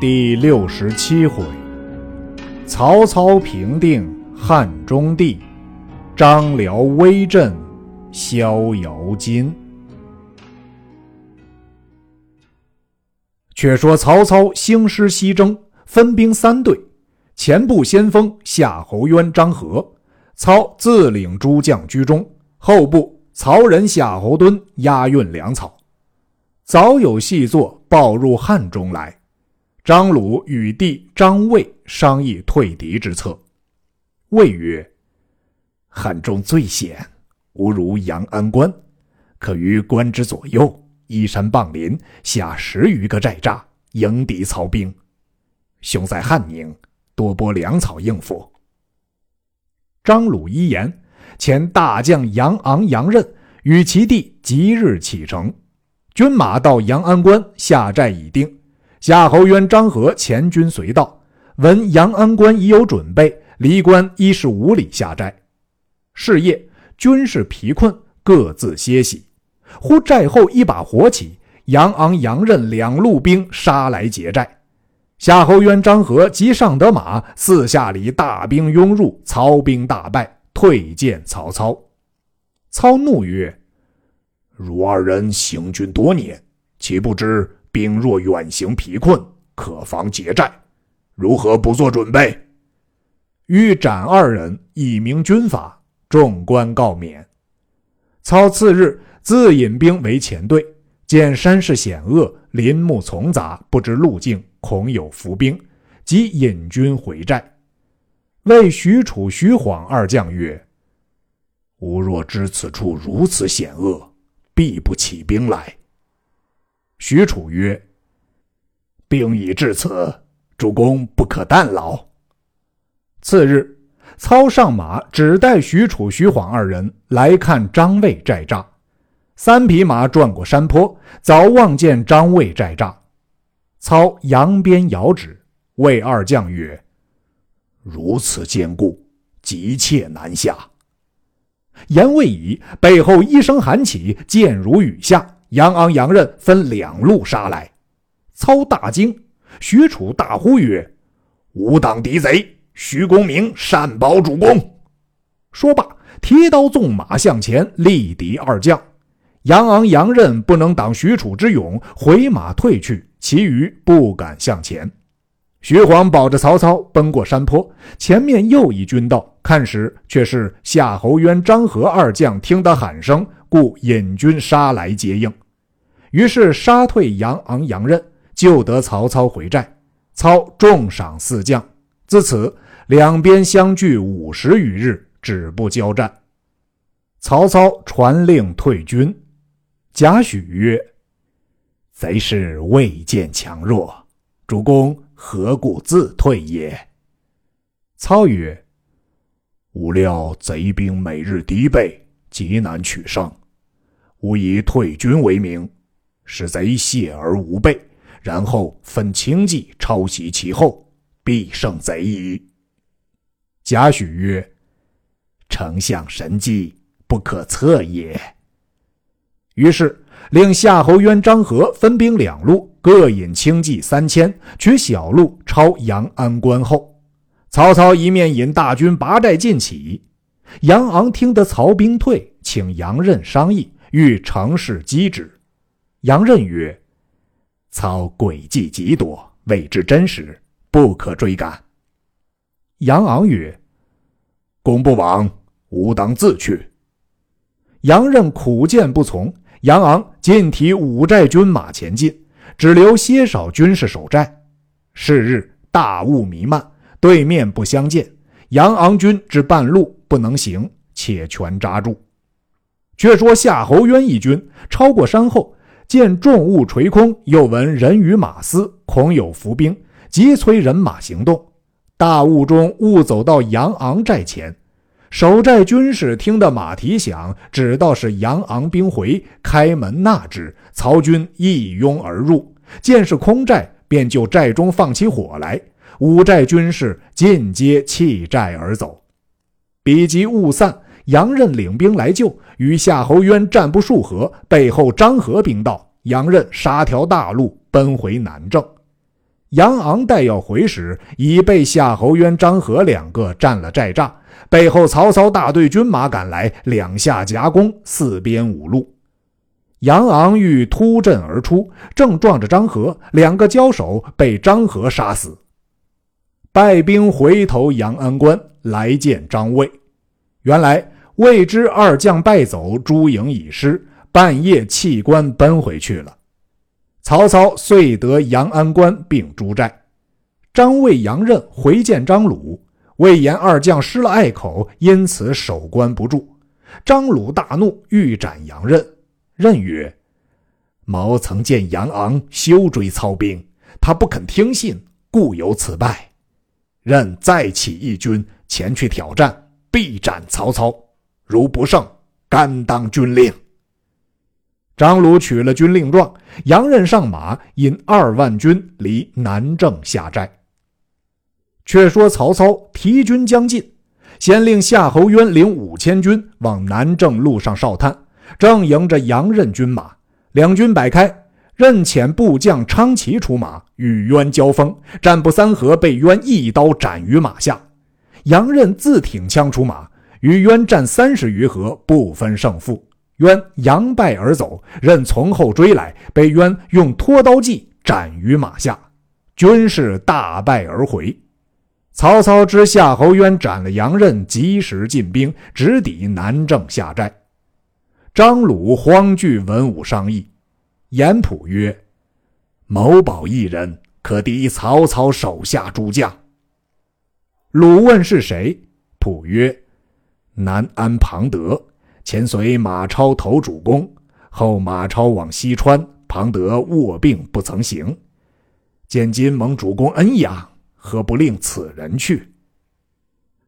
第六十七回，曹操平定汉中地，张辽威震逍遥津。却说曹操兴师西征，分兵三队，前部先锋夏侯渊、张合，操自领诸将居中；后部曹仁、夏侯惇押运粮草。早有细作报入汉中来。张鲁与弟张卫商议退敌之策。卫曰：“汉中最险，无如阳安关，可于关之左右依山傍林，下十余个寨栅，迎敌曹兵。兄在汉宁，多拨粮草应付。”张鲁一言，遣大将杨昂、杨任与其弟即日启程，军马到阳安关下寨已定。夏侯渊、张合前军随到，闻阳安关已有准备，离关一十五里下寨。是夜，军士疲困，各自歇息。忽寨后一把火起，杨昂、杨任两路兵杀来劫寨。夏侯渊、张合即上得马，四下里大兵拥入，曹兵大败，退见曹操。操怒曰：“汝二人行军多年，岂不知？”兵若远行疲困，可防劫寨，如何不做准备？欲斩二人，以明军法。众官告免。操次日自引兵为前队，见山势险恶，林木丛杂，不知路径，恐有伏兵，即引军回寨。谓许褚、徐晃二将曰：“吾若知此处如此险恶，必不起兵来。”许褚曰：“兵已至此，主公不可怠劳。”次日，操上马，只带许褚、徐晃二人来看张卫寨栅。三匹马转过山坡，早望见张卫寨栅。操扬鞭遥指，谓二将曰：“如此坚固，急切难下。”言未已，背后一声喊起，箭如雨下。杨昂、杨任分两路杀来，操大惊，许褚大呼曰：“吾党敌贼，徐公明善保主公。”说罢，提刀纵马向前，力敌二将。杨昂、杨任不能挡许褚之勇，回马退去，其余不敢向前。徐晃保着曹操奔过山坡，前面又一军到，看时却是夏侯渊、张合二将听得喊声，故引军杀来接应。于是杀退杨昂、杨任，救得曹操回寨。操重赏四将。自此两边相距五十余日，止不交战。曹操传令退军。贾诩曰：“贼势未见强弱，主公何故自退也？”操曰：“吾料贼兵每日敌备，极难取胜，吾以退军为名。”使贼懈而无备，然后分轻骑抄袭其后，必胜贼矣。贾诩曰：“丞相神机，不可测也。”于是令夏侯渊、张合分兵两路，各引轻骑三千，取小路抄阳安关后。曹操一面引大军拔寨进起。杨昂听得曹兵退，请杨任商议，欲乘势击之。杨任曰：“操诡计极多，未知真实，不可追赶。”杨昂曰：“公不往，吾当自去。”杨任苦谏不从，杨昂尽提五寨军马前进，只留些少军士守寨。是日大雾弥漫，对面不相见，杨昂军至半路不能行，且全扎住。却说夏侯渊一军超过山后。见重雾垂空，又闻人语马嘶，恐有伏兵，急催人马行动。大雾中，误走到杨昂寨前，守寨军士听得马蹄响，只道是杨昂兵回，开门纳之。曹军一拥而入，见是空寨，便就寨中放起火来。五寨军士尽皆弃寨而走。彼及雾散。杨任领兵来救，与夏侯渊战不数合，背后张合兵到，杨任杀条大路奔回南郑。杨昂待要回时，已被夏侯渊、张合两个占了寨栅。背后曹操大队军马赶来，两下夹攻，四边五路。杨昂欲突阵而出，正撞着张合，两个交手，被张合杀死。败兵回头阳安关，来见张卫。原来未知二将败走，朱营已失，半夜弃关奔回去了。曹操遂得阳安关并诸寨。张魏、杨任回见张鲁，魏延二将失了隘口，因此守关不住。张鲁大怒，欲斩杨任。任曰：“毛曾见杨昂休追操兵，他不肯听信，故有此败。任再起义军前去挑战，必斩曹操。如不胜，甘当军令。”张鲁取了军令状，杨任上马，引二万军离南郑下寨。却说曹操提军将近，先令夏侯渊领五千军往南郑路上哨探，正迎着杨任军马。两军摆开，任遣部将昌齐出马与渊交锋，战不三合，被渊一刀斩于马下。杨任自挺枪出马，与渊战三十余合，不分胜负。渊扬败而走，任从后追来，被渊用拖刀计斩于马下，军士大败而回。曹操知夏侯渊斩了杨任，及时进兵直抵南郑下寨。张鲁慌惧文武商议，严普曰：“某保一人，可敌曹操手下诸将。”鲁问是谁，普曰：“南安庞德。”前随马超投主公，后马超往西川，庞德卧病不曾行。见今蒙主公恩养，何不令此人去？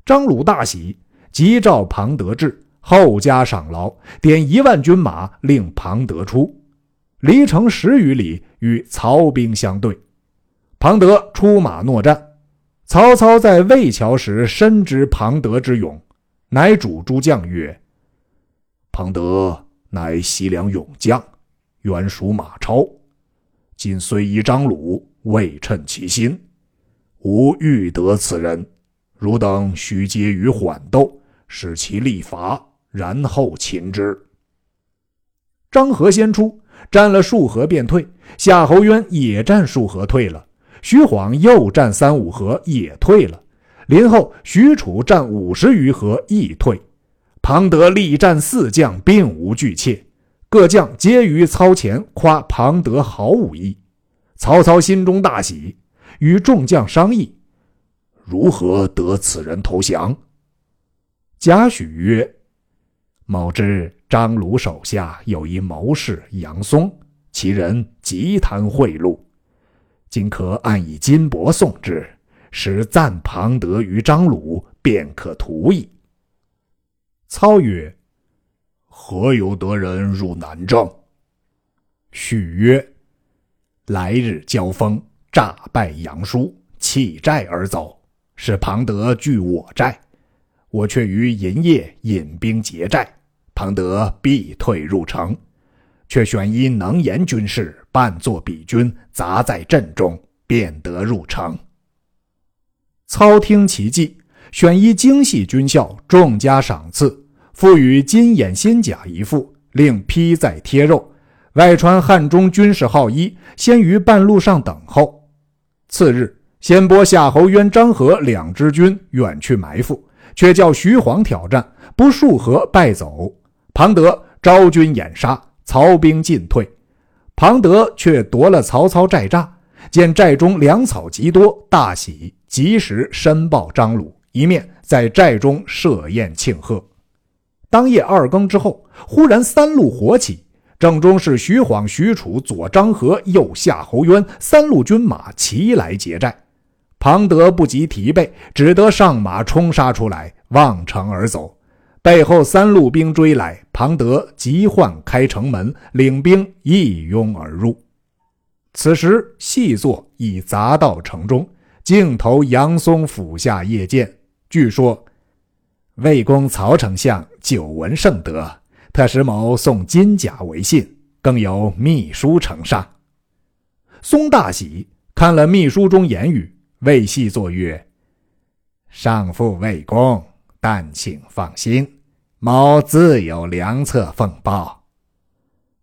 张鲁大喜，急召庞德至，后加赏劳，点一万军马，令庞德出。离城十余里，与曹兵相对。庞德出马搦战。曹操在魏桥时，深知庞德之勇，乃主诸将曰。庞德乃西凉勇将，原属马超。今虽依张鲁，未称其心。吾欲得此人，汝等须接于缓斗，使其力伐，然后擒之。张合先出，战了数合便退。夏侯渊也战数合退了。徐晃又战三五合也退了。林后许褚战五十余合亦退。庞德力战四将，并无惧怯，各将皆于操前夸庞德好武艺。曹操心中大喜，与众将商议，如何得此人投降。贾诩曰：“某知张鲁手下有一谋士杨松，其人极贪贿赂，今可按以金帛送之，使赞庞德于张鲁，便可图矣。”操曰：“何有得人入南郑？”许曰：“来日交锋，诈败杨叔，弃寨而走，使庞德据我寨。我却于银夜引兵劫寨，庞德必退入城。却选一能言军士，扮作比军，杂在阵中，便得入城。”操听其计，选一精细军校，重加赏赐。赋予金眼仙甲一副，令披在贴肉，外穿汉中军事号衣，先于半路上等候。次日，先拨夏侯渊、张合两支军远去埋伏，却叫徐晃挑战，不数合败走。庞德招军掩杀，曹兵进退。庞德却夺了曹操寨栅，见寨中粮草极多，大喜，及时申报张鲁，一面在寨中设宴庆贺。当夜二更之后，忽然三路火起，正中是徐晃、许褚，左张合，右夏侯渊，三路军马齐来劫寨。庞德不及提备，只得上马冲杀出来，望城而走。背后三路兵追来，庞德急唤开城门，领兵一拥而入。此时细作已砸到城中，径投杨松府下谒见。据说。魏公曹丞相久闻盛德，特使某送金甲为信，更有密书呈上。松大喜，看了秘书中言语，为细作曰：“上父魏公，但请放心，某自有良策奉报。”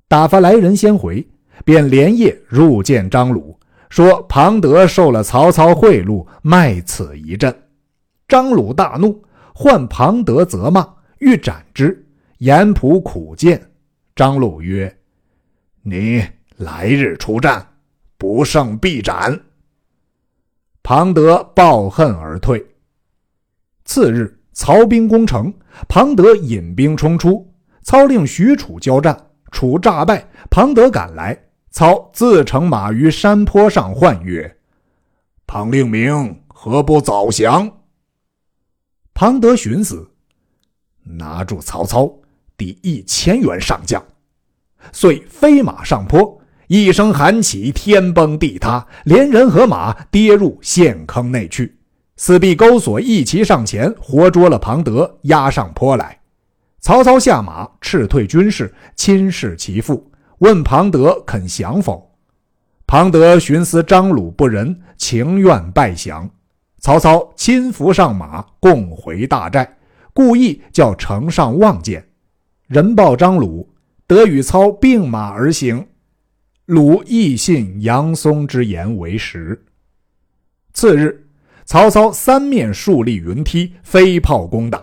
打发来人先回，便连夜入见张鲁，说庞德受了曹操贿赂，卖此一阵。张鲁大怒，唤庞德责骂，欲斩之。严普苦谏，张鲁曰：“你来日出战，不胜必斩。”庞德抱恨而退。次日，曹兵攻城，庞德引兵冲出，操令许褚交战。楚诈败，庞德赶来，操自乘马于山坡上，唤曰：“庞令明何不早降？”庞德寻思，拿住曹操，抵一千员上将，遂飞马上坡，一声喊起，天崩地塌，连人和马跌入陷坑内去。四壁钩索一齐上前，活捉了庞德，押上坡来。曹操下马，斥退军士，亲视其父，问庞德肯降否？庞德寻思张鲁不仁，情愿拜降。曹操亲扶上马，共回大寨，故意叫城上望见。人报张鲁，得与操并马而行。鲁亦信杨松之言为实。次日，曹操三面竖立云梯，飞炮攻打。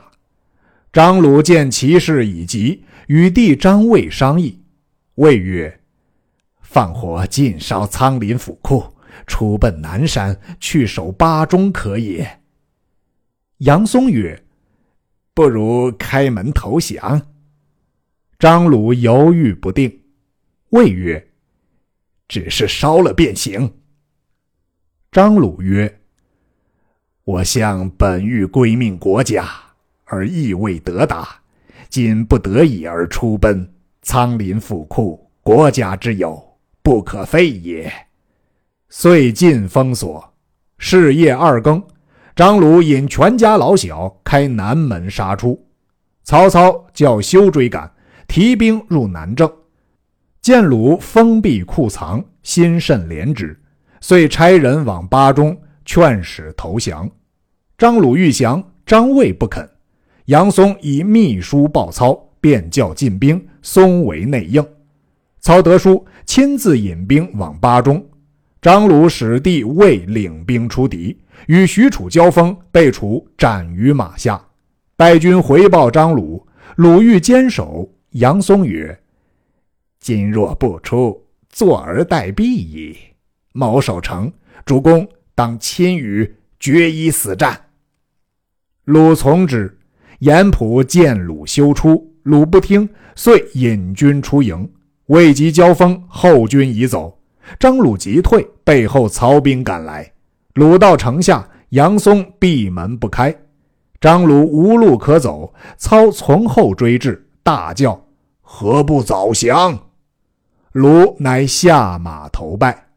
张鲁见其势已急，与弟张卫商议。卫曰：“放火尽烧仓林府库，出奔南山，去守巴中，可也？”杨松曰：“不如开门投降。”张鲁犹豫不定。卫曰：“只是烧了便行。”张鲁曰：“我向本欲归命国家。”而亦未得达，今不得已而出奔，仓林府库，国家之有，不可废也。遂尽封锁。是夜二更，张鲁引全家老小开南门杀出。曹操叫休追赶，提兵入南郑。见鲁封闭库藏，心甚怜之，遂差人往巴中劝使投降。张鲁欲降，张卫不肯。杨松以密书报操，便叫进兵，松为内应。曹德书，亲自引兵往巴中。张鲁使弟魏领兵出敌，与许褚交锋，被楚斩于马下。败军回报张鲁，鲁欲坚守。杨松曰：“今若不出，坐而待毙矣。某守城，主公当亲与，决一死战。”鲁从之。严普见鲁休出，鲁不听，遂引军出营。未及交锋，后军已走。张鲁急退，背后曹兵赶来。鲁到城下，杨松闭门不开。张鲁无路可走，操从后追至，大叫：“何不早降？”鲁乃下马投拜。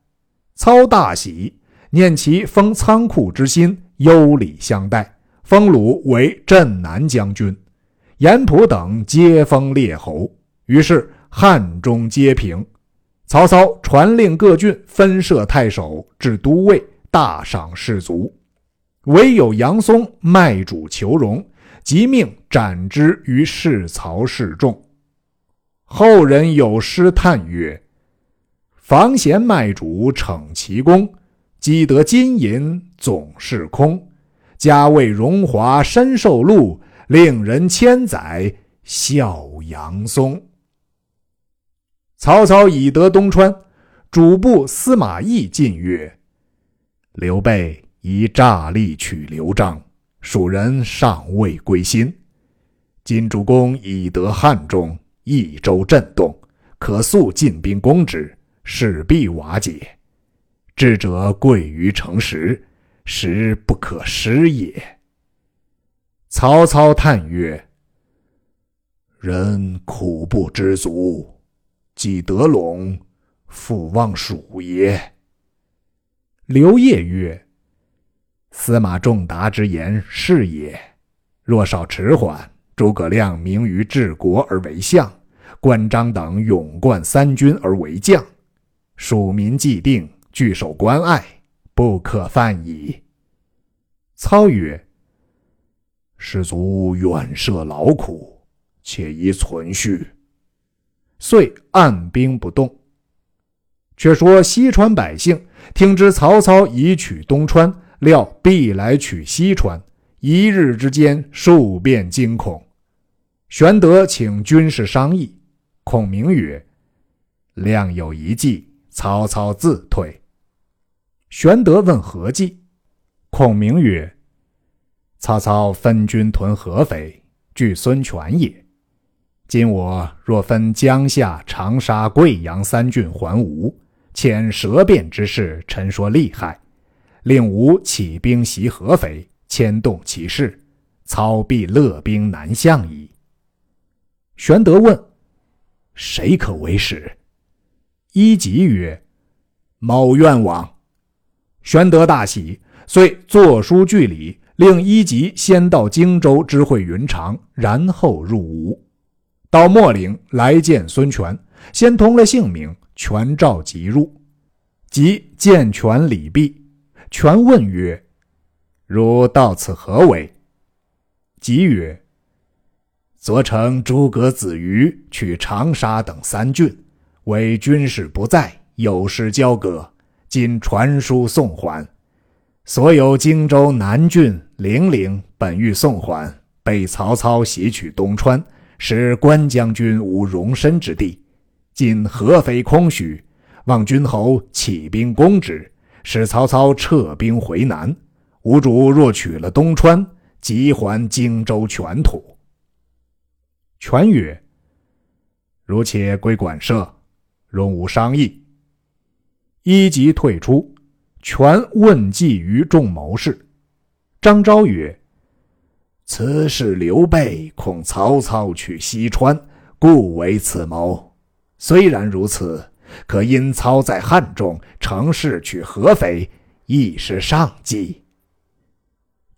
操大喜，念其封仓库之心，优礼相待。封鲁为镇南将军，严普等皆封列侯。于是汉中皆平。曹操传令各郡分设太守，至都尉，大赏士卒。唯有杨松卖主求荣，即命斩之于市曹示众。后人有诗叹曰：“房贤卖主逞其功，积得金银总是空。”家为荣华身受禄，令人千载笑杨松。曹操已得东川，主簿司马懿进曰：“刘备以诈力取刘璋，蜀人尚未归心。今主公已得汉中，益州震动，可速进兵攻之，势必瓦解。智者贵于诚实。”实不可失也。曹操叹曰：“人苦不知足，既得陇，复望蜀也。”刘烨曰：“司马仲达之言是也。若少迟缓，诸葛亮明于治国而为相，关张等勇冠三军而为将，蜀民既定，据守关隘。”不可犯矣。”操曰：“士卒远涉劳苦，且宜存续。”遂按兵不动。却说西川百姓听知曹操已取东川，料必来取西川，一日之间数变惊恐。玄德请军士商议，孔明曰：“亮有一计，曹操自退。”玄德问何计？孔明曰：“曹操分军屯合肥，据孙权也。今我若分江夏、长沙、贵阳三郡还吴。”遣舌辩之士陈说厉害，令吾起兵袭合肥，牵动其势，操必勒兵南向矣。玄德问：“谁可为使？”一吉曰：“某愿往。”玄德大喜，遂作书据礼，令一吉先到荆州知会云长，然后入吴。到秣陵来见孙权，先通了姓名。权召即入，即见权礼毕。权问曰：“汝到此何为？”即曰：“昨乘诸葛子瑜取长沙等三郡，为军事不在，有失交割。今传书送还。所有荆州南郡、零陵本欲送还，被曹操袭取东川，使关将军无容身之地。”今合肥空虚，望君侯起兵攻之，使曹操撤兵回南。吾主若取了东川，即还荆州全土。权曰：“如且归馆舍，容吾商议。”一即退出。权问计于众谋士。张昭曰：“此事刘备恐曹操取西川，故为此谋。”虽然如此，可因操在汉中，乘势取合肥，亦是上计。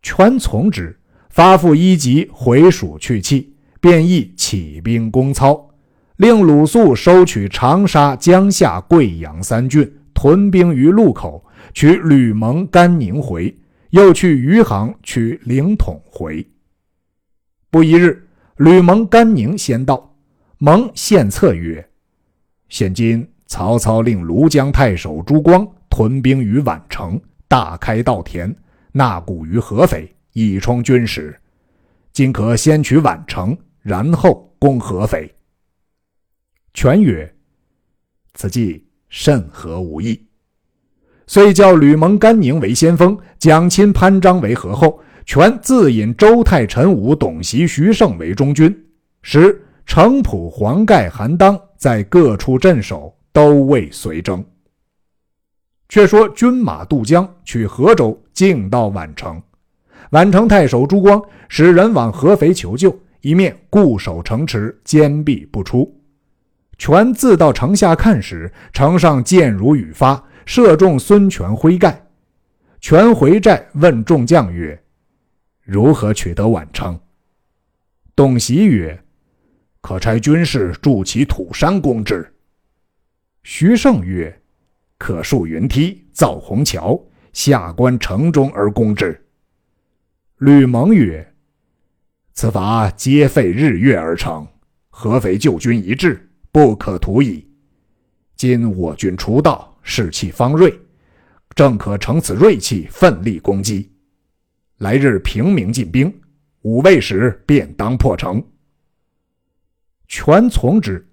权从之，发付一级回蜀去气，便意起兵攻操，令鲁肃收取长沙、江夏、贵阳三郡，屯兵于路口，取吕蒙、甘宁回，又去余杭取凌统回。不一日，吕蒙、甘宁先到，蒙献策曰。现今曹操令庐江太守朱光屯兵于宛城，大开稻田，纳谷于合肥，以充军时。今可先取宛城，然后攻合肥。权曰：“此计甚合吾意。”遂叫吕蒙、甘宁为先锋，蒋钦、潘璋为合后，权自引周泰、陈武、董袭、徐盛为中军，使程普、黄盖、韩当。在各处镇守，都未随征。却说军马渡江，取河州，径到宛城。宛城太守朱光使人往合肥求救，一面固守城池，坚壁不出。权自到城下看时，城上箭如雨发，射中孙权麾盖。权回寨问众将曰：“如何取得宛城？”董袭曰：可差军士筑起土山攻之。徐盛曰：“可竖云梯，造虹桥，下关城中而攻之。”吕蒙曰：“此法皆费日月而成，合肥救军一至，不可图矣。今我军出道，士气方锐，正可乘此锐气，奋力攻击。来日平明进兵，五未时便当破城。”权从之。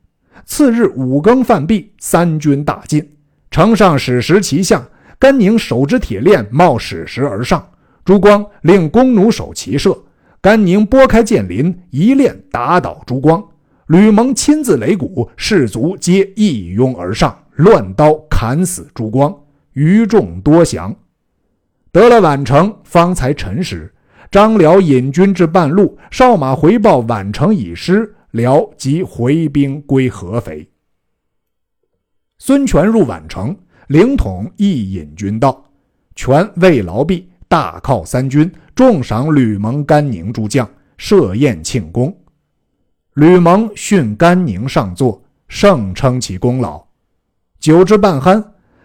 次日五更饭毕，三军大进，城上矢石齐下。甘宁手执铁链，冒矢石而上。朱光令弓弩手齐射，甘宁拨开箭林，一链打倒朱光。吕蒙亲自擂鼓，士卒皆一拥而上，乱刀砍死朱光，余众多降。得了宛城，方才辰时，张辽引军至半路，哨马回报宛城已失。辽即回兵归合肥。孙权入宛城，凌统亦引军到。权未劳毕，大犒三军，重赏吕蒙、甘宁诸将，设宴庆功。吕蒙训甘宁上座，盛称其功劳。酒至半酣，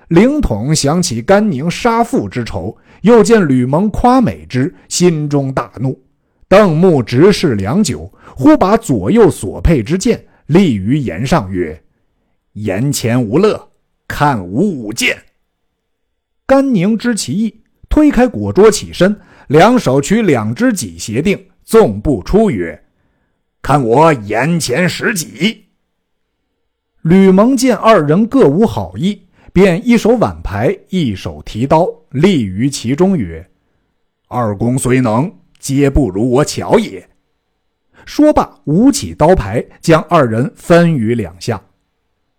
灵统想起甘宁杀父之仇，又见吕蒙夸美之，心中大怒，瞪目直视良久，忽把左右所佩之剑立于檐上，曰：“檐前无乐，看吾舞剑。”甘宁知其意，推开果桌起身，两手取两只戟协定，纵步出曰：“看我眼前使戟。”吕蒙见二人各无好意。便一手挽牌，一手提刀，立于其中，曰：“二公虽能，皆不如我巧也。”说罢，舞起刀牌，将二人分于两下。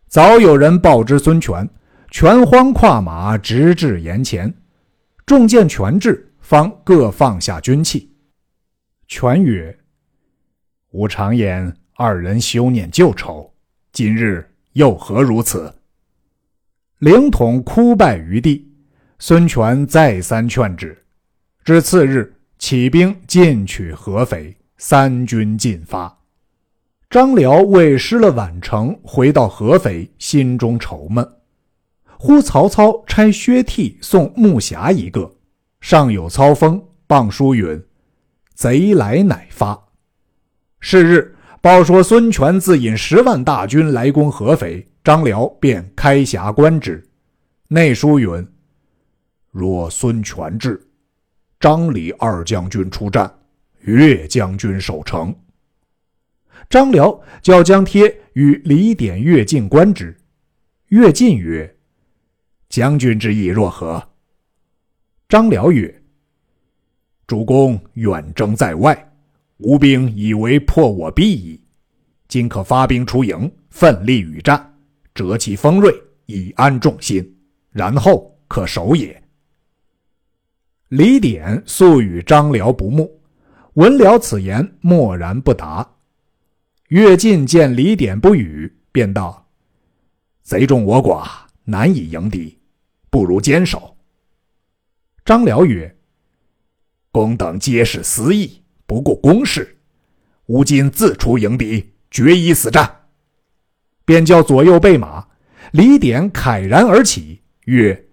早有人报知孙权，权慌跨马直至岩前，众见权至，方各放下军器。权曰：“吾常言二人休念旧仇，今日又何如此？”凌统哭拜于地，孙权再三劝止。至次日，起兵进取合肥，三军进发。张辽为失了宛城，回到合肥，心中愁闷。忽曹操差薛悌送木匣一个，上有操封，傍书云：“贼来乃发。”是日，报说孙权自引十万大军来攻合肥。张辽便开匣观之，内书云：“若孙权至，张李二将军出战，岳将军守城。”张辽叫将贴与李典、乐进观之。乐进曰：“将军之意若何？”张辽曰：“主公远征在外，吴兵以为破我必矣。今可发兵出营，奋力与战。”折其锋锐，以安众心，然后可守也。李典素与张辽不睦，闻了此言，默然不答。乐进见李典不语，便道：“贼众我寡，难以迎敌，不如坚守。”张辽曰：“公等皆是私意，不顾公事，吾今自出迎敌，决一死战。”便叫左右备马，李典慨然而起，曰：“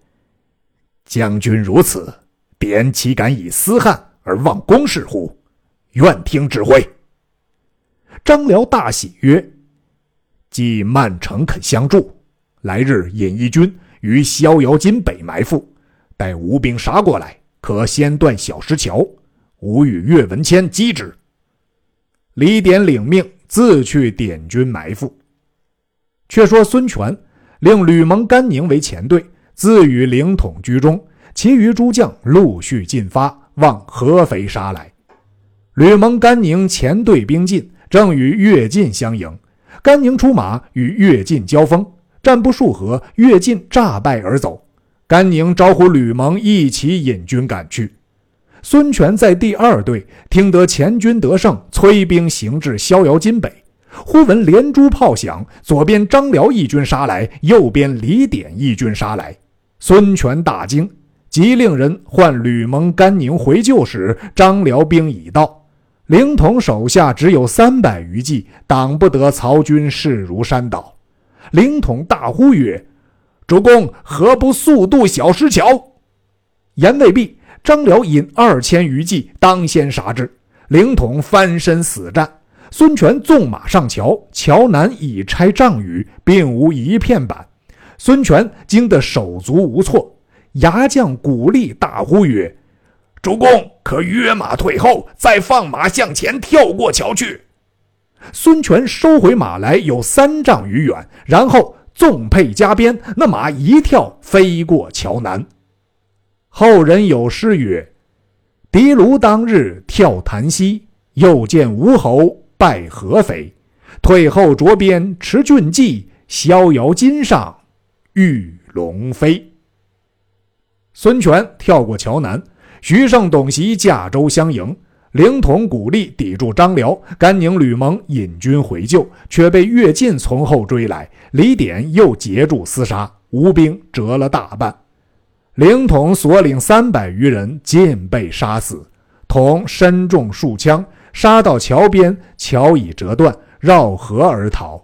将军如此，典岂敢以私汉而忘公事乎？愿听指挥。”张辽大喜曰：“既曼城肯相助，来日引一军于逍遥津北埋伏，待吴兵杀过来，可先断小石桥，吾与岳文谦击之。”李典领命，自去点军埋伏。却说孙权令吕蒙、甘宁为前队，自与凌统居中，其余诸将陆续进发，往合肥杀来。吕蒙、甘宁前队兵进，正与乐进相迎。甘宁出马与乐进交锋，战不数合，乐进诈败而走。甘宁招呼吕蒙一起引军赶去。孙权在第二队听得前军得胜，催兵行至逍遥津北。忽闻连珠炮响，左边张辽义军杀来，右边李典义军杀来。孙权大惊，即令人唤吕蒙、甘宁回救时，张辽兵已到，凌统手下只有三百余骑，挡不得曹军势如山倒。凌统大呼曰：“主公何不速渡小石桥？”言未毕，张辽引二千余骑当先杀之，凌统翻身死战。孙权纵马上桥，桥南已拆障宇，并无一片板。孙权惊得手足无措，牙将鼓励大呼曰：“主公可约马退后，再放马向前跳过桥去。”孙权收回马来有三丈余远，然后纵辔加鞭，那马一跳飞过桥南。后人有诗曰：“狄卢当日跳檀溪，又见吴侯。”拜合肥，退后着鞭持骏骑，逍遥津上玉龙飞。孙权跳过桥南，徐盛、董袭驾舟相迎，凌统鼓励抵住张辽，甘宁、吕蒙引军回救，却被乐进从后追来，李典又截住厮杀，吴兵折了大半，凌统所领三百余人尽被杀死，统身中数枪。杀到桥边，桥已折断，绕河而逃。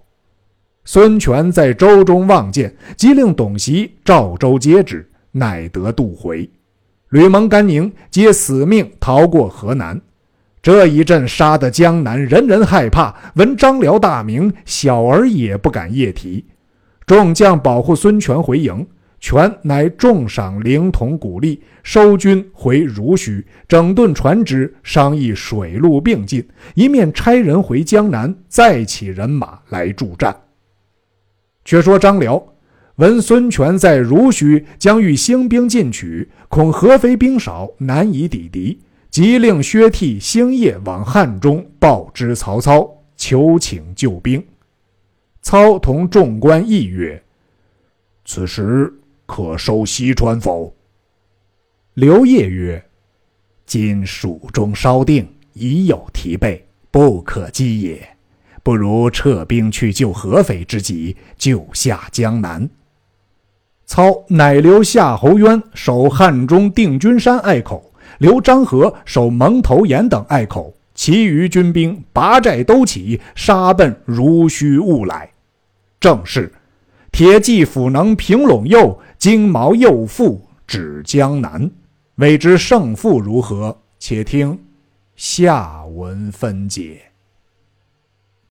孙权在舟中望见，即令董袭赵州接之，乃得渡回。吕蒙、甘宁皆死命逃过河南。这一阵杀得江南人人害怕，闻张辽大名，小儿也不敢夜啼。众将保护孙权回营，权乃重赏灵童鼓励，收军回濡须，整顿船只，商议水陆并进，一面差人回江南，再起人马来助战。却说张辽闻孙权在濡须将欲兴兵进取，恐合肥兵少，难以抵敌，即令薛悌、星夜往汉中报知曹操，求请救兵。操同众官议曰：“此时可收西川否？”刘烨曰：“今蜀中稍定，已有提备，不可击也。”不如撤兵去救合肥之急，救下江南。操乃留夏侯渊守汉中定军山隘口，留张合守蒙头岩等隘口，其余军兵拔寨都起，杀奔如须兀来。正是铁骑斧能平陇右，金矛右腹指江南。未知胜负如何？且听下文分解。